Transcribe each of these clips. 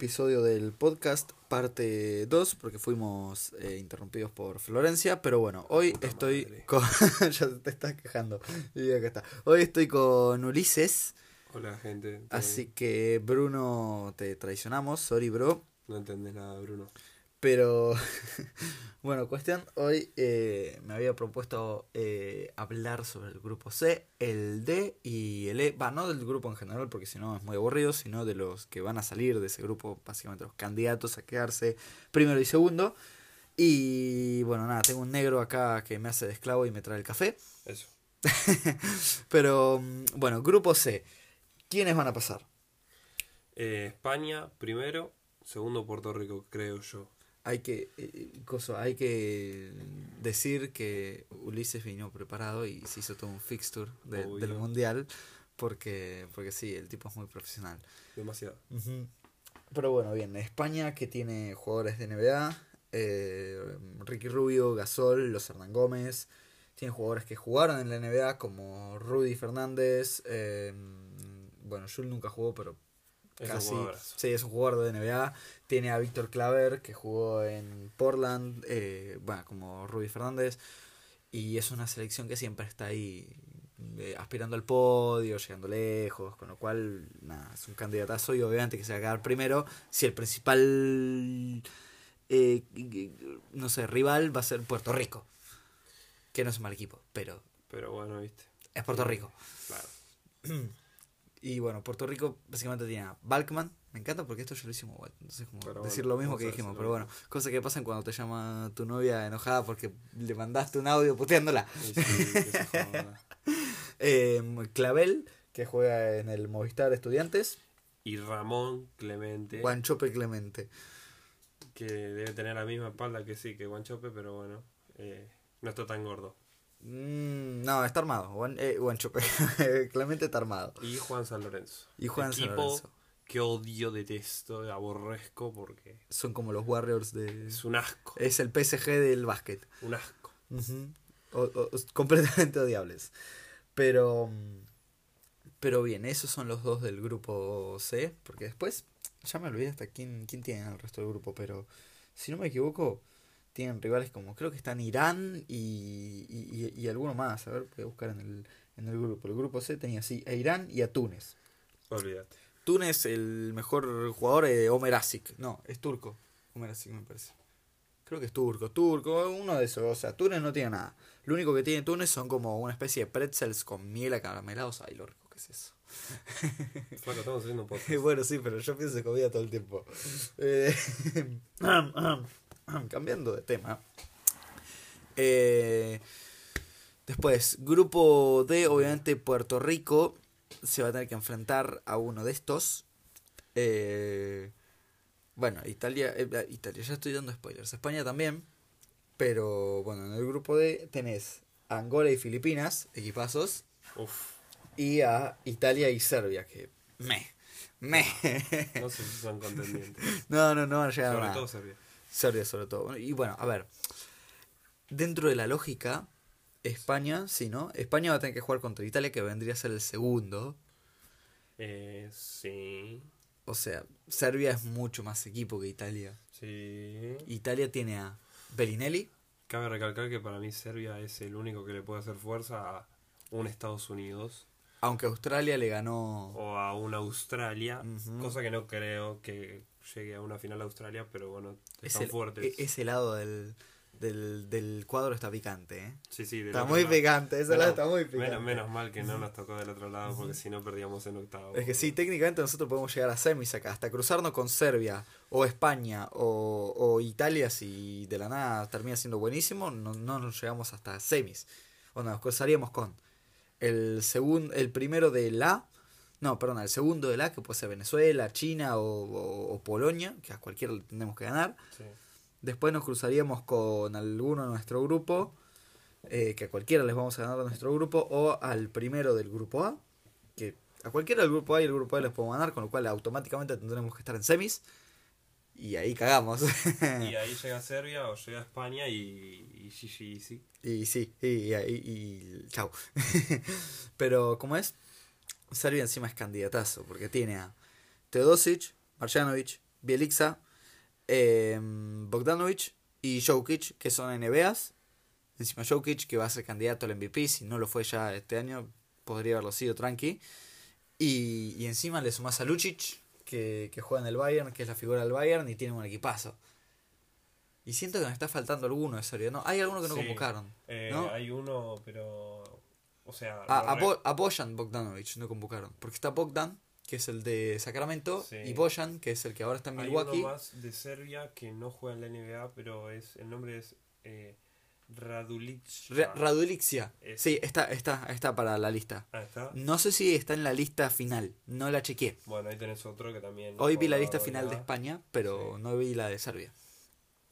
episodio del podcast, parte 2, porque fuimos eh, interrumpidos por Florencia, pero bueno, hoy estoy madre. con... ya te estás quejando. Y acá está. Hoy estoy con Ulises, Hola gente. ¿todo así bien? que Bruno te traicionamos, sorry bro. No entendés nada, Bruno. Pero bueno, cuestión, hoy eh, me había propuesto eh, hablar sobre el grupo C, el D y el E, va, no del grupo en general porque si no es muy aburrido, sino de los que van a salir de ese grupo, básicamente los candidatos a quedarse primero y segundo. Y bueno, nada, tengo un negro acá que me hace de esclavo y me trae el café. Eso. Pero mm, bueno, grupo C, ¿quiénes van a pasar? Eh, España primero, segundo Puerto Rico, creo yo. Hay que, eh, coso, hay que decir que Ulises vino preparado y se hizo todo un fixture de- del mundial porque, porque sí, el tipo es muy profesional. Demasiado. Pero bueno, bien, España que tiene jugadores de NBA, eh, Ricky Rubio, Gasol, los Hernán Gómez, tiene jugadores que jugaron en la NBA como Rudy Fernández, eh, bueno, Jules nunca jugó, pero Es un casi. jugadorazo. Sí, es un jugador de NBA. Tiene a Víctor Claver, que jugó en Portland, eh, bueno, como Rudy Fernández. Y es una selección que siempre está ahí eh, aspirando al podio, llegando lejos, con lo cual, nada, es un candidatazo y obviamente que se va a quedar primero si el principal, eh, no sé, rival va a ser Puerto Rico. Que no es un mal equipo, pero Pero bueno, viste. es Puerto Rico. Claro. Y bueno, Puerto Rico básicamente tiene a Balkman. Me encanta porque esto ya lo hicimos igual. Entonces, como Pero decir bueno, lo mismo que dijimos. Pero bueno, cosas que pasan cuando te llama tu novia enojada porque le mandaste un audio puteándola. Sí, joda. Eh, Clavel, que juega en el Movistar Estudiantes. Y Ramón Clemente, Guanchope Clemente. que debe tener la misma espalda que sí, que Guanchope, pero bueno, eh, no está tan gordo. Mm, no, está armado. Guan- eh. Clemente está armado. Y Juan San Lorenzo. Y Juan San Equipo Lorenzo. que odio, detesto, aborrezco porque Son como los Warriors de. es un asco. Es el PSG del básquet. Un asco. O- completamente odiables. Pero. mm, Pero bien, esos son los dos del grupo C. Porque después. Ya me olvidé hasta quién, quién tiene el resto del grupo. Pero. Si no me equivoco. Tienen rivales como. Creo que están Irán y. Y, y- y alguno más. A ver, voy a buscar en el, en el grupo. El grupo C tenía así. A Irán y a Túnez. Olvídate. Túnez, el mejor jugador es Omer Asik. No, es turco. Omer Asik me parece. Creo que es turco, turco, uno de esos. O sea, Túnez no tiene nada. Lo único que tiene Túnez son como una especie de pretzels con miel acaramelados. Ay, lo rico que es eso. Flaco, estamos haciendo un podcast. bueno, sí, pero yo pienso en comida todo el tiempo. Eh, cambiando de tema. Eh, después, grupo D, obviamente Puerto Rico se va a tener que enfrentar a uno de estos. Eh, bueno, Italia, eh, Italia, ya estoy dando spoilers. España también. Pero bueno, en el grupo D tenés a Angola y Filipinas, equipazos, Uf, y a Italia y Serbia, que me, me. no sé si son contendientes. No, no, no van a llegar a Sobre nada. todo Serbia. Serbia sobre todo. Y bueno, a ver. Dentro de la lógica, España, sí, ¿no? España va a tener que jugar contra Italia, que vendría a ser el segundo. Eh, sí, O sea, Serbia es mucho más equipo que Italia. sí. Italia tiene a Bellinelli, Cabe recalcar que para mí Serbia es el único que le puede hacer fuerza a un Estados Unidos aunque Australia le ganó. o a una Australia, cosa que no creo que llegue a una final Australia, pero bueno, Es están el- fuertes. e- ese lado del, del, del cuadro está picante, ¿eh? sí, sí, del Está muy lado. picante, ese Menos- lado está muy picante. Menos, menos mal que no nos tocó del otro lado, porque si no perdíamos en octavo. Es que sí, técnicamente nosotros podemos llegar a semis acá, hasta cruzarnos con Serbia o España o, o Italia, si de la nada termina siendo buenísimo, no, no nos llegamos hasta semis. O nos cruzaríamos con el segundo, el primero de la, no, perdón, el segundo de la, que puede ser Venezuela, China o, o- o Polonia, que a cualquiera le tendremos que ganar. Sí. Después nos cruzaríamos con alguno de nuestro grupo, eh, que a cualquiera les vamos a ganar de nuestro grupo, o al primero del grupo A, que a cualquiera del grupo A y el grupo A les podemos ganar, con lo cual automáticamente tendremos que estar en semis, y ahí cagamos. Y ahí llega Serbia o llega España y, y sí, sí, sí. y sí, y, y, y- y- chau. Pero, ¿cómo es? Serbia encima es candidatazo, porque tiene a Teodosic, Marjanovic, Bielica, eh, Bogdanovic y Jokic, que son NBAs. Encima Jokic, que va a ser candidato al MVP, si no lo fue ya este año, podría haberlo sido tranqui. Y, y encima le sumás a Lucic, que, que juega en el Bayern, que es la figura del Bayern, y tiene un equipazo. Y siento que me está faltando alguno de serio, ¿no? Hay alguno que no Sí. convocaron. Eh, ¿No? Hay uno, pero. O sea. A, lo a, Bojan Bogdanovic no convocaron. Porque está Bogdan, que es el de Sacramento, Sí. y Bojan, que es el que ahora está en Hay Milwaukee. uno más de Serbia que no juega en la NBA, pero es el nombre es eh, Radulixia. Es- Sí, está, está, está para la lista. Ah, está. No sé si está en la lista final, no la chequeé. Bueno, ahí tenés otro que también. Hoy vi la lista final de España, pero Sí. no vi la de Serbia.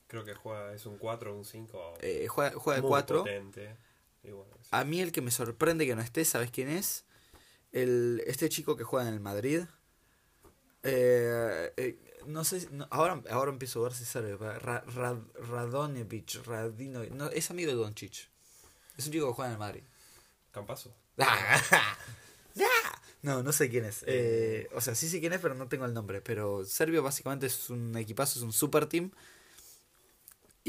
Creo que juega, es un 4 o un 5. Eh, juega, juega de muy 4. potente. Y bueno, sí. A mí el que me sorprende que no esté, ¿sabes quién es? El, este chico que juega en el Madrid. Eh, eh, no sé, no, ahora, ahora empiezo a ver si sabe. Ra, Ra- Radonjevic, Radino, no, es amigo de Doncic. Es un chico que juega en el Madrid. Campazo. No, no sé quién es. Eh, o sea, sí sé quién es, pero no tengo el nombre. Pero Serbia básicamente es un equipazo, es un super team.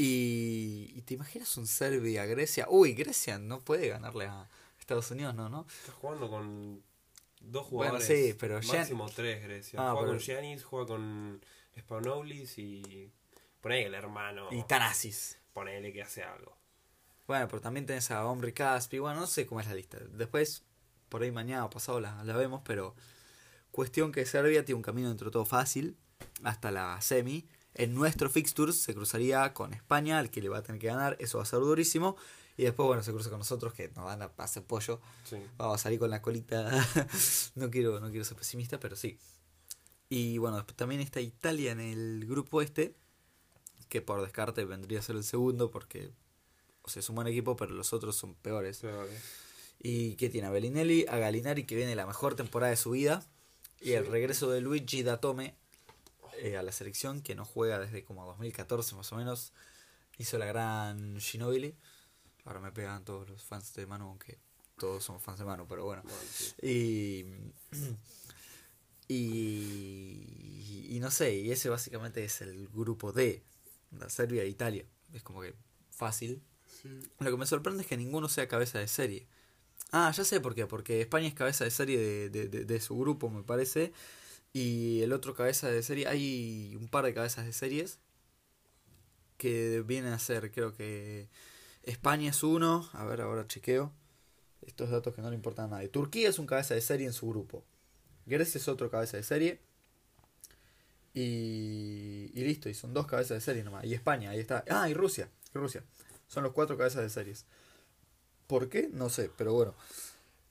Y, y te imaginas un Serbia-Grecia. Uy, Grecia no puede ganarle a Estados Unidos, no, ¿no? Está jugando con dos Bueno, jugadores. sí, pero Gian- máximo tres, Grecia. Ah, juega pero- con Giannis, juega con Spawnoulis y. Ponele el hermano. Y Tanasis. Ponele que hace algo. Bueno, pero también tenés a Omri Caspi. Bueno, no sé cómo es la lista. Después, por ahí mañana o pasado la, la vemos, pero cuestión que Serbia tiene un camino dentro de todo fácil hasta la semi. En nuestro fixtures se cruzaría con España, al que le va a tener que ganar. Eso va a ser durísimo. Y después, bueno, se cruza con nosotros, que nos van a hacer pollo. Sí. Vamos a salir con la colita. no quiero no quiero ser pesimista, pero sí. Y bueno, después también está Italia en el grupo este, que por descarte vendría a ser el segundo, porque o sea, es un buen equipo, pero los otros son peores. Y que tiene a Bellinelli, a Galinari, que viene la mejor temporada de su vida, y el regreso de Luigi Datome eh, a la selección, que no juega desde como 2014 más o menos. Hizo la gran Ginobili. Ahora me pegan todos los fans de Manu, aunque todos somos fans de Manu, pero bueno. Y, y, y no sé, y ese básicamente es el grupo D, la Serbia e Italia. Es como que fácil. Lo que me sorprende es que ninguno sea cabeza de serie. Ah, ya sé por qué, porque España es cabeza de serie de, de, de- de su grupo, me parece. Y el otro cabeza de serie, hay un par de cabezas de series que vienen a ser, creo que España es uno, a ver, ahora chequeo. Estos datos que no le importan a nadie. Turquía es un cabeza de serie en su grupo. Grecia es otro cabeza de serie. Y, y listo, y son dos cabezas de serie nomás. Y España, ahí está. Ah, y Rusia. y Rusia. Son los cuatro cabezas de series. ¿Por qué? No sé, pero bueno.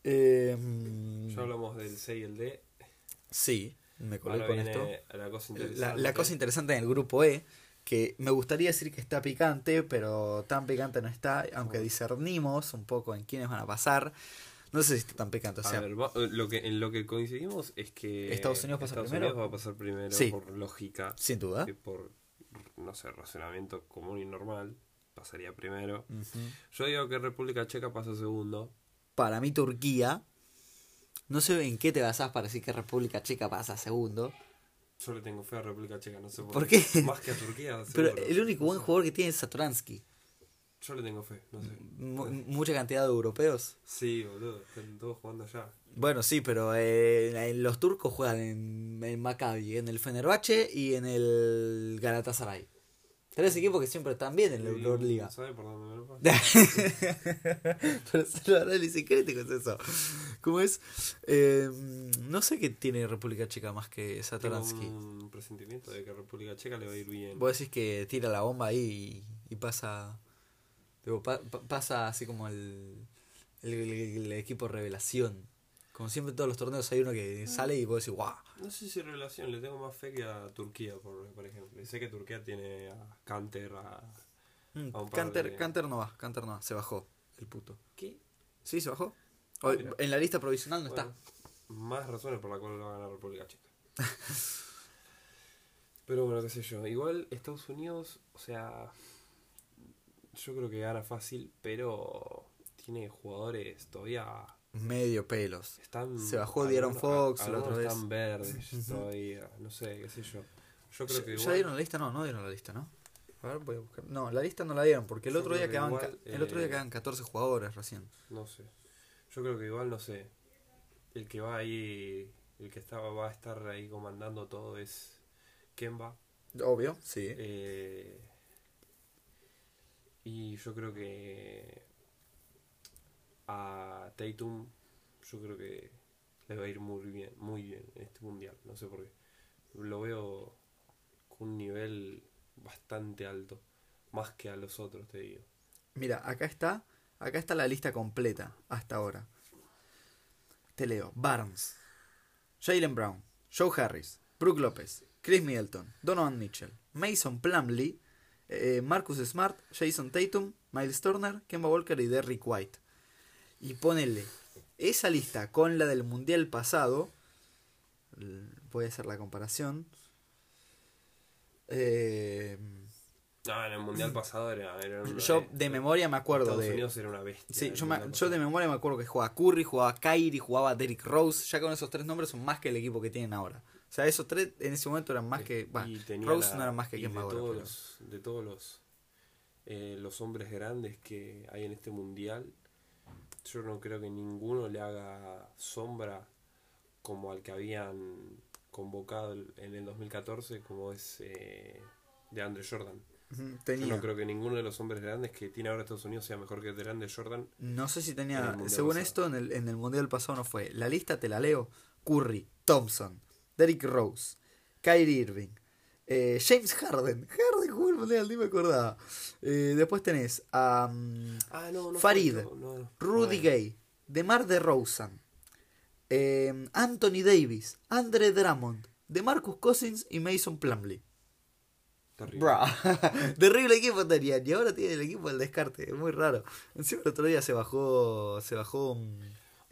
Eh, Ya hablamos del C y el D. sí, me colé con esto. la cosa La, interesante. la cosa interesante en el grupo E, que me gustaría decir que está picante, pero tan picante no está, aunque discernimos un poco en quiénes van a pasar. No sé si está tan picante, o sea, A ver, va- lo que, en lo que coincidimos es que Estados Unidos pasa Estados primero. Unidos va a pasar primero Sí. por lógica, sin duda. que por, no sé, razonamiento común y normal, pasaría primero. Yo digo que República Checa pasa segundo. Para mí Turquía, no sé en qué te basás para decir que República Checa pasa segundo, Yo le tengo fe a República Checa, no sé por, ¿Por qué? Más que a Turquía, pero seguro. el único No buen sé. jugador que tiene es Satoransky. Yo le tengo fe, no sé. Mu- mucha cantidad de europeos. Sí, boludo, están todos jugando allá. Bueno, sí, pero eh, los turcos juegan en, en Maccabi, en el Fenerbahce y en el Galatasaray. Tres equipos que siempre están bien en la Euroliga. ¿Sabe por dónde pero es el análisis crítico es eso. ¿Cómo es? Eh, no sé qué tiene República Checa más que Tengo Satoransky. un presentimiento de que República Checa le va a ir bien. Vos decís que tira la bomba ahí y, y pasa. digo, pa- pa- pasa así como el, el, el- el equipo revelación. Como siempre en todos los torneos hay uno que sale y vos decís, guau. No sé si revelación, le tengo más fe que a Turquía, por, por ejemplo. Y sé que Turquía tiene a Canter, a... Mm, A un par Canter, de- Canter no va, Canter no va, se bajó el puto. ¿Qué? Sí, se bajó. Ah, en la lista provisional no Bueno, está. Más razones por las cuales lo va a ganar República Checa. Pero bueno, qué sé yo. Igual Estados Unidos, o sea, yo creo que gana fácil, pero tiene jugadores todavía Medio pelos. están Se bajó algunos- Fox la otra vez. están verdes todavía, no sé, qué sé yo. Yo creo que ¿Ya igual. dieron la lista? No, no dieron la lista, ¿no? A ver, voy a buscar. No, la lista no la dieron porque el Yo otro día que quedaban igual, el otro día eh, quedaban 14 jugadores recién. No sé. Yo creo que igual, no sé. El que va ahí. El que estaba, va a estar ahí comandando todo es Kemba. Obvio, sí. Eh, y yo creo que a Tatum, yo creo que le va a ir muy bien, muy bien en este mundial. No sé por qué. Lo veo con un nivel bastante alto, más que a los otros, te digo. Mira, acá está, acá está la lista completa hasta ahora. Te leo. Barnes, Jalen Brown, Joe Harris, Brook López, Chris Middleton, Donovan Mitchell, Mason Plumlee, eh, Marcus Smart, Jason Tatum, Miles Turner, Kemba Walker y Derrick White. Y ponele esa lista con la del mundial pasado. Voy a hacer la comparación. Eh, No, en el mundial pasado era. era un- yo de memoria me acuerdo Estados de. Unidos era una bestia. Sí, yo, me- mundial yo de memoria me acuerdo que jugaba Curry, jugaba Kyrie, jugaba Derrick Rose. Ya con esos tres nombres son más que el equipo que tienen ahora. O sea, esos tres en ese momento eran más que. bah, Rose la- no era más que Kemba de ahora. todos pero- los, de todos los eh, los hombres grandes que hay en este mundial yo no creo que ninguno le haga sombra como al que habían convocado en el 2014 como es eh, de Andre Jordan yo no creo que ninguno de los hombres grandes que tiene ahora Estados Unidos sea mejor que el de Jordan No sé si En tenía. Según pasado. esto, en el, en el mundial pasado no fue. La lista te la leo: Curry, Thompson, Derrick Rose, Kyrie Irving, eh, James Harden. Harden jugó el mundial, ni me acordaba. Eh, después tenés a mm, ah no no Farid, no. Rudy Gay, DeMar DeRozan, eh, Anthony Davis, Andre Drummond, DeMarcus Cousins y Mason Plumlee. terrible. Terrible equipo tenían y ahora tiene el equipo del descarte, es muy raro. Encima el otro día se bajó, se bajó un...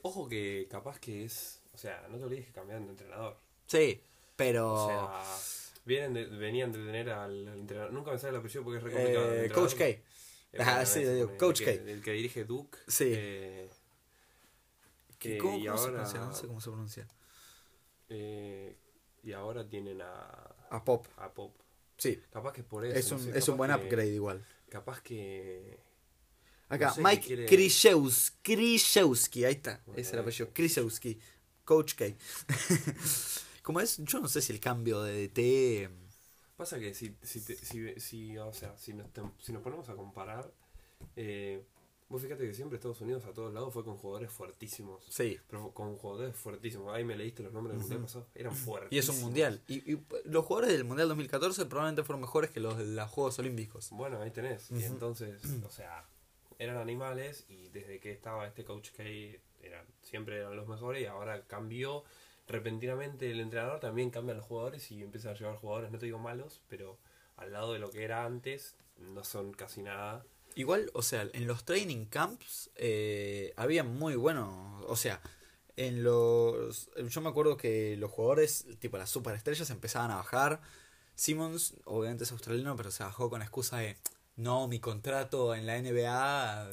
ojo que capaz que es o sea no te olvides que cambiaron de entrenador Sí, pero... O sea, vienen de- venían de tener al entrenador. Nunca me sale el apellido porque es re complicado. eh, Coach. K. Eh, Ah, sí, digo, el Coach que- K. El que dirige Duke. Sí. eh, ¿Qué- ¿Cómo, y cómo se pronuncia? No sé cómo se pronuncia. eh, y ahora tienen a, A Pop. a Pop. Sí, Capaz que es por eso. es no un, sé, es un buen que- upgrade igual. Capaz que. Acá, no sé, Mike quiere- Krzyzewski, Krzyzewski, ahí está, Bueno, ese es el apellido, ese. Krzyzewski, Coach K. ¿Cómo es? Yo no sé si el cambio de DT... Pasa que si, si, te- si, si, o sea, si, nos, tem- si nos ponemos a comparar. Eh, vos fíjate que siempre Estados Unidos a todos lados fue con jugadores fuertísimos. Sí, Pero con jugadores fuertísimos. Ahí me leíste los nombres del mundial pasado. Eran fuertes. y es un mundial. Y, y los jugadores del Mundial 2014 probablemente fueron mejores que los de los Juegos Olímpicos. Bueno, ahí tenés. Y entonces, o sea, eran animales y desde que estaba este coach K eran, siempre eran los mejores y ahora cambió repentinamente el entrenador, también cambian los jugadores y empiezan a llevar jugadores, no te digo malos, pero al lado de lo que era antes, no son casi nada. Igual, o sea, en los training camps eh, había muy buenos, o sea, en los... Yo me acuerdo que los jugadores, tipo las superestrellas, empezaban a bajar. Simmons, obviamente es australiano, pero se bajó con la excusa de, no, mi contrato en la NBA,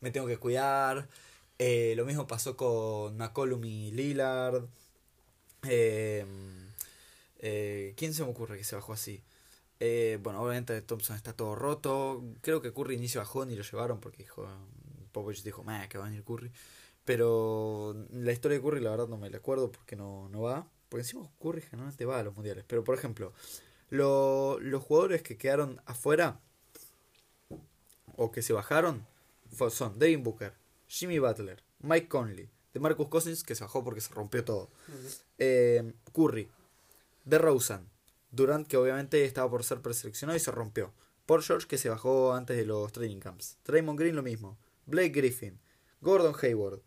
me tengo que cuidar. Eh, lo mismo pasó con McCollum y Lillard. Eh, eh, ¿Quién se me ocurre que se bajó así? Eh, bueno, obviamente Thompson está todo roto. Creo que Curry ni se bajó ni lo llevaron porque dijo. Popovich dijo, "Meh, que va a venir Curry. Pero la historia de Curry, la verdad, no me la acuerdo porque no, no va. Porque encima Curry generalmente va a los mundiales. Pero por ejemplo, lo- los jugadores que quedaron afuera o que se bajaron son Devin Booker, Jimmy Butler, Mike Conley, DeMarcus Cousins, que se bajó porque se rompió todo. Eh, Curry, DeRozan, Durant, que obviamente estaba por ser preseleccionado y se rompió. Paul George, que se bajó antes de los training camps. Draymond Green, lo mismo. Blake Griffin, Gordon Hayward,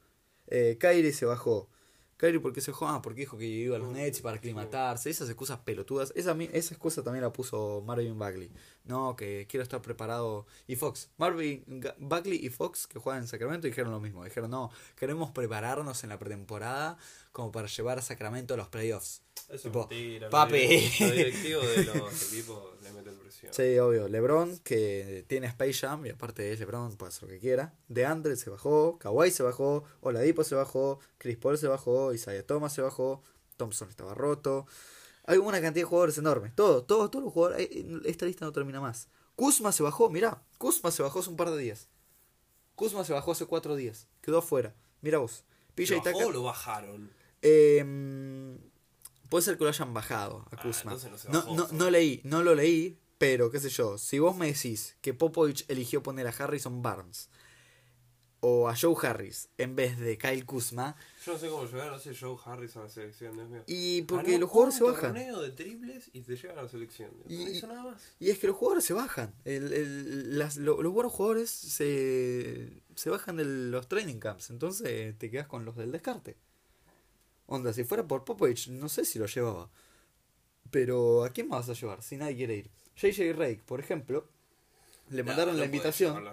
eh, Kyrie se bajó. Kyrie, ¿por qué se bajó? Ah, porque dijo que iba a los Nets para aclimatarse. Esas excusas pelotudas. Esa, esa excusa también la puso Marvin Bagley. No, que quiero estar preparado. Y Fox. Marvin Bagley y Fox, que juegan en Sacramento, dijeron lo mismo. Dijeron, no, queremos prepararnos en la pretemporada como para llevar a Sacramento a los playoffs. Eso Tipo, es mentira. papi. De los equipos le meten presión. Sí, obvio. LeBron, que tiene Space Jam, y aparte de LeBron, puede hacer lo que quiera. De Andre se bajó, Kawhi se bajó, Oladipo se bajó, Chris Paul se bajó, Isaiah Thomas se bajó, Thompson estaba roto. Hay una cantidad de jugadores enormes. Todos, todos, todos los jugadores. eh, Esta lista no termina más. Kuzma se bajó, mirá. Kuzma se bajó hace un par de días. Kuzma se bajó hace cuatro días. Quedó afuera. Mira vos. PJ ¿Lo bajó Tucker. o lo bajaron? Eh, puede ser que lo hayan bajado a Ah, Kuzma. no no, bajó, no, no leí, no lo leí, pero qué sé yo. Si vos me decís que Popovich eligió poner a Harrison Barnes o a Joe Harris en vez de Kyle Kuzma, Yo no sé cómo llegaron a ese Joe Harris a la selección, Dios mío. y porque Ganó los jugadores se un bajan. torneo de triples y te llegan a la selección. Y- no hizo nada más. Y es que los jugadores se bajan. El- el- las- lo- los buenos jugadores se, se bajan de los training camps. Entonces te quedas con los del descarte. Onda, si fuera por Popovich, no sé si lo llevaba. Pero ¿a quién más vas a llevar si nadie quiere ir? JJ Rake, por ejemplo, le mandaron No, la no puedes invitación.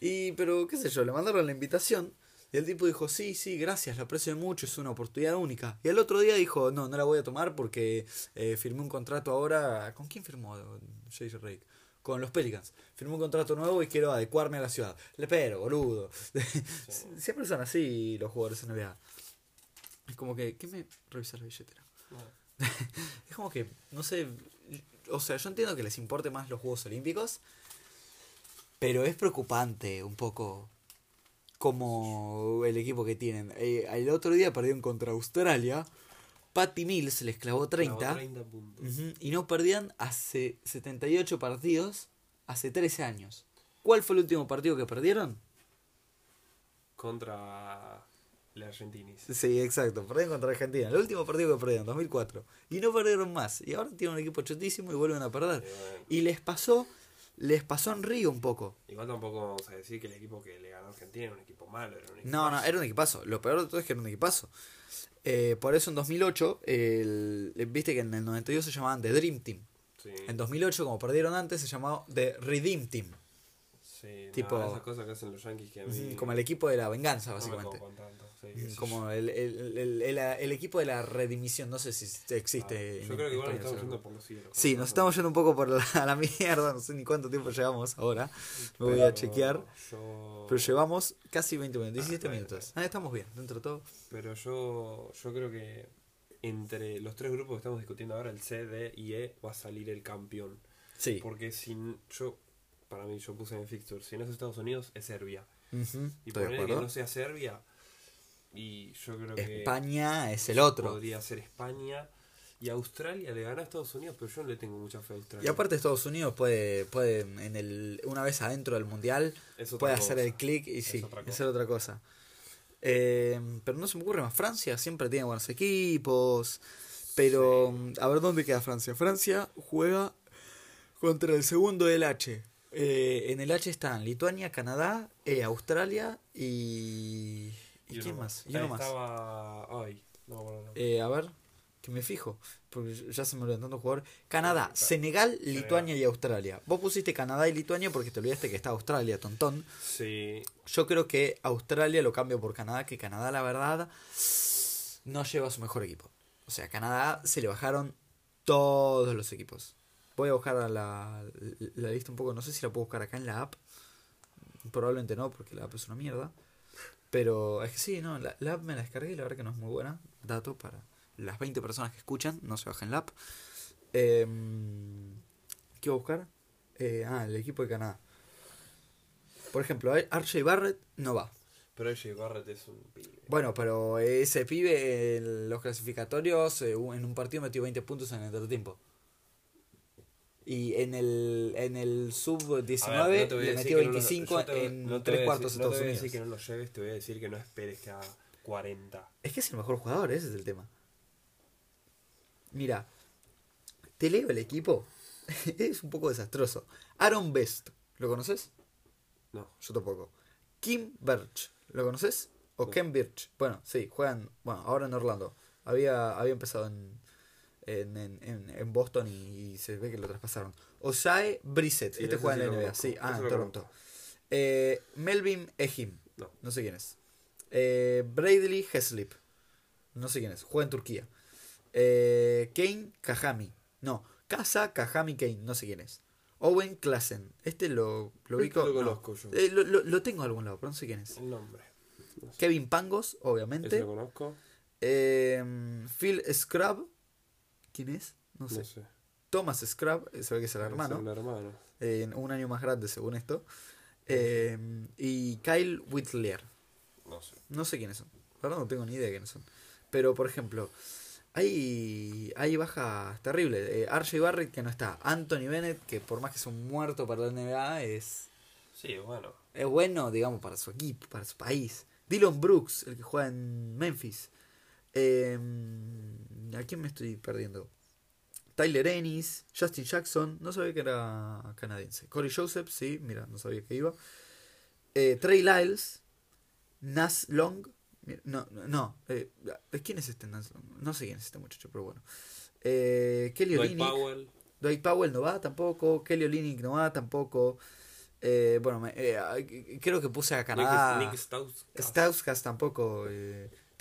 Y, pero, qué sé yo, le mandaron la invitación. Y el tipo dijo, sí, sí, gracias, la aprecio mucho, es una oportunidad única. Y el otro día dijo, no, no la voy a tomar porque eh, firmé un contrato ahora. ¿Con quién firmó J.J. Rake? Con los Pelicans. Firmé un contrato nuevo y quiero adecuarme a la ciudad. Le pero, boludo. Siempre son así los jugadores NBA. Es como que, ¿qué me revisa la billetera? No. Es como que, no sé, o sea, yo entiendo que les importe más los Juegos Olímpicos, pero es preocupante un poco como el equipo que tienen. Eh, el otro día perdieron contra Australia, Patty Mills les clavó 30, Clavó 30 puntos. ujú, y no perdían hace 78 partidos, hace 13 años. ¿Cuál fue el último partido que perdieron? Contra la Argentinis. Sí, exacto, perdieron contra Argentina. El último partido que perdieron, 2004. Y no perdieron más. Y ahora tienen un equipo chotísimo y vuelven a perder. Bueno, Y les pasó, les pasó en Río un poco. Igual tampoco vamos a decir que el equipo que le ganó a Argentina era un equipo malo. Era un equipo No, no, era un equipazo. Lo peor de todo es que era un equipazo. Eh, por eso en 2008, el, viste que en el 92 se llamaban The Dream Team. Sí, En 2008, como perdieron antes, se llamaba The Redeem Team. sí, no, tipo- esas cosas que hacen los Yankees que a mí Como el equipo de la venganza, básicamente. Sí, Como el, el, el, el- el equipo de la redimición. No sé si existe. Ah, en- Yo creo que en igual nos estamos yendo por los cielos. Sí, nos estamos yendo un poco por la, la mierda, no sé ni cuánto tiempo llevamos ahora. Me voy a chequear. Yo, Pero llevamos casi 20 minutos, 17 bueno, minutos. Ah, estamos bien, dentro de todo. pero yo, yo creo que entre los tres grupos que estamos discutiendo ahora, el C, D y E, va a salir el campeón. Sí. Porque si n- yo, para mí, yo puse en el fixture, si no es Estados Unidos, es Serbia. Ujú, Y estoy de poner que no sea Serbia, y yo creo que España es el otro. podría ser España. Y Australia le gana a Estados Unidos, pero yo no le tengo mucha fe a Australia. Y aparte Estados Unidos puede, puede en el, una vez adentro del mundial, Es puede cosa. hacer el clic y Es sí, otra cosa. hacer otra cosa. Eh, pero no se me ocurre más. Francia siempre tiene buenos equipos. Pero, a ver, ¿dónde queda Francia? Francia juega contra el segundo del H. Eh, en el H están Lituania, Canadá, eh, Australia y... ¿Y, quién más? Y uno más. estaba. Ay, no. Eh, a ver, que me fijo, porque ya se me olvidan tantos jugadores. Canadá, Senegal, Senegal. Lituania y Australia. Vos pusiste Canadá y Lituania porque te olvidaste que está Australia, tontón. Sí, Yo creo que Australia lo cambio por Canadá, que Canadá, la verdad, no lleva su mejor equipo. O sea, Canadá se le bajaron todos los equipos. Voy a buscar la, la lista un poco, no sé si la puedo buscar acá en la app. Probablemente no, porque la app es una mierda. Pero es que sí, no, la, la app me la descargué y la verdad que no es muy buena. Dato para las 20 personas que escuchan, no se bajen la app. Em, ¿Qué voy a buscar? Eh, ah, el equipo de Canadá. Por ejemplo, RJ Barrett no va. pero AJ Barrett es un pibe. Bueno, pero ese pibe en los clasificatorios eh, en un partido metió 20 puntos en el entretiempo. Y en el, en el sub-19 A ver, no te voy a le metió que no lo- 25 yo te- en no te 3 voy a cuartos decir- de No Estados te voy a Unidos. decir que no lo lleves, te voy a decir que no esperes que haga 40. Es que es el mejor jugador, ese es el tema. Mira, te leo el equipo. es un poco desastroso. Aaron Best, ¿lo conoces? No. Yo tampoco. Kim Birch, ¿lo conoces? O No. Ken Birch. Bueno, sí, juegan, bueno, ahora en Orlando. Había, había empezado en, en, en, en- en Boston y, se ve que lo traspasaron. Osae Brissett, Sí, este juega en la NBA, sí, ah, en Toronto. Eh, Melvin Ehim, No. no sé quién es. Eh, Bradley Heslip, no sé quién es, juega en Turquía. Eh, Kane Kahami, no, Casa Kahami Kane, no sé quién es. Owen Klassen, este lo, lo Este ubico. lo no. conozco yo. Eh, lo, lo- lo tengo a algún lado, pero no sé quién es. El nombre. No sé. Kevin Pangos, obviamente. lo conozco. Eh, Phil Scrub, ¿Quién es? No No sé. Thomas Scrub, eh, se ve que es el hermano. Es el hermano. eh, un año más grande según esto. Eh, y Kyle Whitlier. No sé. No sé quiénes son. La verdad no tengo ni idea de quiénes son. Pero, por ejemplo, hay, hay bajas terribles. Eh, RJ Barrett que no está. Anthony Bennett, que por más que es un muerto para la NBA, es, Sí, bueno. es bueno, digamos, para su equipo, para su país. Dylan Brooks, el que juega en Memphis. Eh, ¿A quién me estoy perdiendo? Tyler Ennis, Justin Jackson, no sabía que era canadiense. Corey Joseph, sí, mira, no sabía que iba. Eh, Trey Lyles, Nas Long, no, no, no, eh, ¿quién es este Nas Long? No sé quién es este muchacho, pero bueno. Eh, Kelly Dwight Powell. Dwight Powell no va tampoco, Kelly Olynyk no va tampoco. Eh, bueno, me- eh, creo que puse a Canadá. Nick, Nick Stauskas. Stauskas tampoco.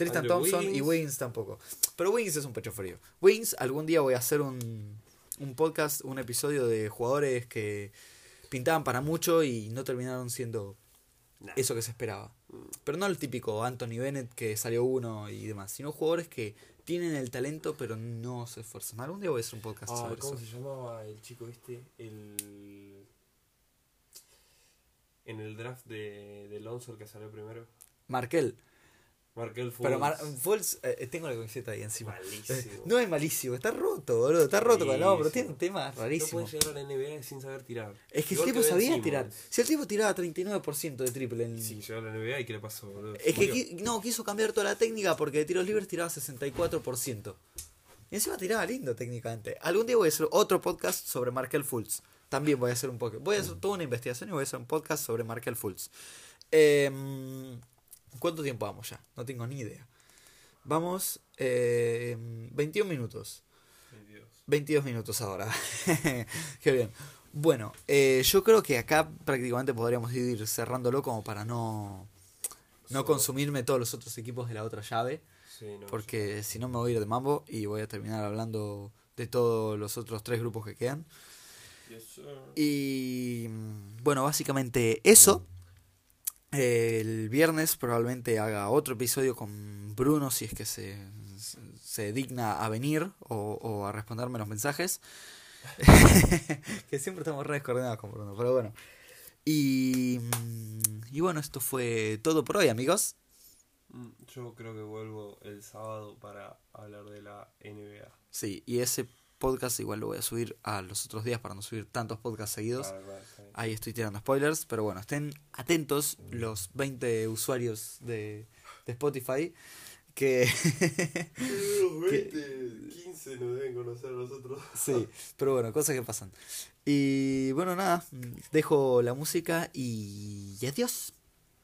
Tristan Andrew Thompson y. Wiggins tampoco. Pero Wiggins es un pecho frío. Wiggins, algún día voy a hacer un, un podcast, un episodio de jugadores que pintaban para mucho y no terminaron siendo Nah. eso que se esperaba. Pero no el típico Anthony Bennett que salió uno y demás, sino jugadores que tienen el talento pero no se esfuerzan. Algún día voy a hacer un podcast Ah, sobre ¿Cómo eso. se llamaba el chico este? El. En el draft de, de Lonzo, el que salió primero. Markel. Markel Fultz. Pero Mar Fultz, eh, tengo la camiseta ahí encima. Malísimo. Eh, No es malísimo, está roto, boludo. Está roto con el hombro. Malísimo. Tiene un tema No rarísimo. puede llegar a la NBA sin saber tirar. Es que el tipo sabía Simmons. tirar. Si el tipo tiraba 39% de triple en... Sí, llegó a la NBA y ¿qué le pasó, boludo? Es que qui- no, quiso cambiar toda la técnica porque de tiros libres tiraba 64%. Y encima tiraba lindo técnicamente. Algún día voy a hacer otro podcast sobre Markel Fultz. También voy a hacer un podcast. Voy a hacer toda una investigación y voy a hacer un podcast sobre Markel Fultz. Em, ¿Cuánto tiempo vamos ya? No tengo ni idea. Vamos eh, 21 minutos. Ay, Dios. 22 minutos ahora. Qué bien. Bueno, eh, yo creo que acá prácticamente podríamos ir cerrándolo como para no, no So- consumirme todos los otros equipos de la otra llave. Sí, no, Porque si no me voy a ir de mambo y voy a terminar hablando de todos los otros tres grupos que quedan. Yes. Y mm, bueno, básicamente eso. El viernes probablemente haga otro episodio con Bruno si es que se, se digna a venir o, o a responderme los mensajes. que siempre estamos re descoordinados con Bruno, pero bueno. Y, mm, y bueno, esto fue todo por hoy, amigos. Mm, Yo creo que vuelvo el sábado para hablar de la NBA. Sí, y ese podcast igual lo voy a subir a los otros días para no subir tantos podcasts seguidos. Claro, claro. Ahí estoy tirando spoilers, pero bueno, estén atentos los 20 usuarios de, de Spotify que... Los 20, 15 nos deben conocer a nosotros. sí, pero bueno, cosas que pasan. Y bueno, nada, dejo la música y adiós.